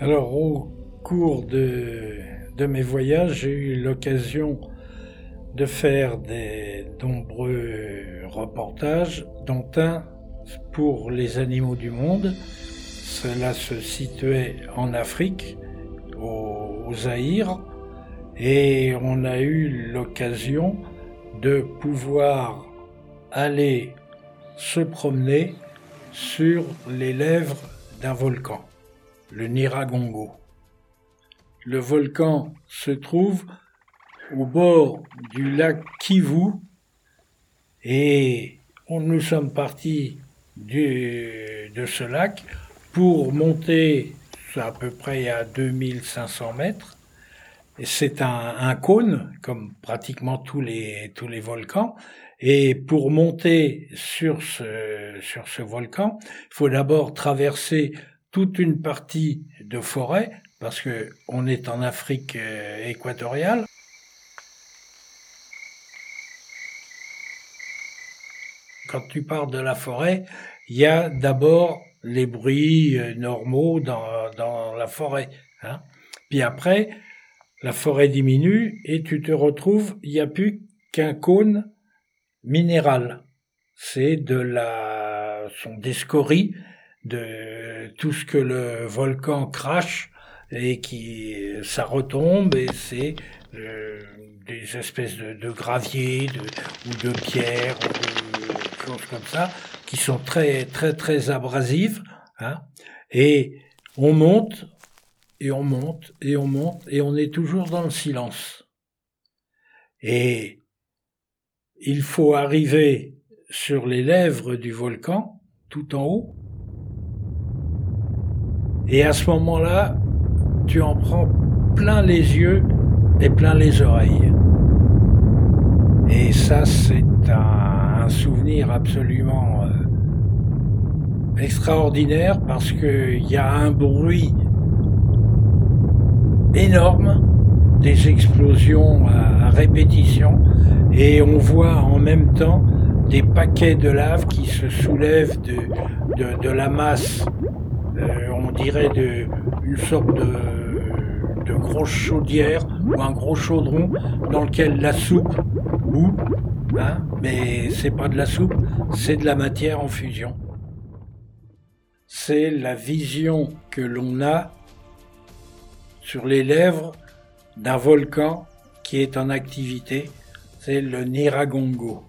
Alors, au cours de, mes voyages, j'ai eu l'occasion de faire des nombreux reportages, dont un pour les animaux du monde. Cela se situait en Afrique, au Zaïre, et on a eu l'occasion de pouvoir aller se promener sur les lèvres d'un volcan, le Niragongo. Le volcan se trouve au bord du lac Kivu et nous sommes partis de ce lac pour monter à peu près à 2500 mètres. C'est un, cône, comme pratiquement tous les, volcans. Et pour monter sur ce volcan, il faut d'abord traverser toute une partie de forêt, parce que on est en Afrique euh, équatoriale. Quand tu pars de la forêt, il y a d'abord les bruits euh, normaux dans, dans la forêt. Hein. Puis après, la forêt diminue et tu te retrouves, il n'y a plus qu'un cône minéral. C'est de la, sont des scories de tout ce que le volcan crache et qui, ça retombe et c'est euh, des espèces de, de gravier de, ou de pierres ou de choses comme ça qui sont très très très abrasives Hein et on monte, et on monte, et on monte, et on est toujours dans le silence. Et il faut arriver sur les lèvres du volcan, tout en haut, et à ce moment-là, tu en prends plein les yeux et plein les oreilles. Et ça, c'est un, souvenir absolument euh, extraordinaire parce qu'il y a un bruit énorme, des explosions à, répétition, et on voit en même temps des paquets de lave qui se soulèvent de, de, la masse, euh, on dirait une sorte de, de grosse chaudière ou un gros chaudron dans lequel la soupe bout, hein, mais c'est pas de la soupe, c'est de la matière en fusion c'est la vision que l'on a sur les lèvres d'un volcan qui est en activité, c'est le Niragongo.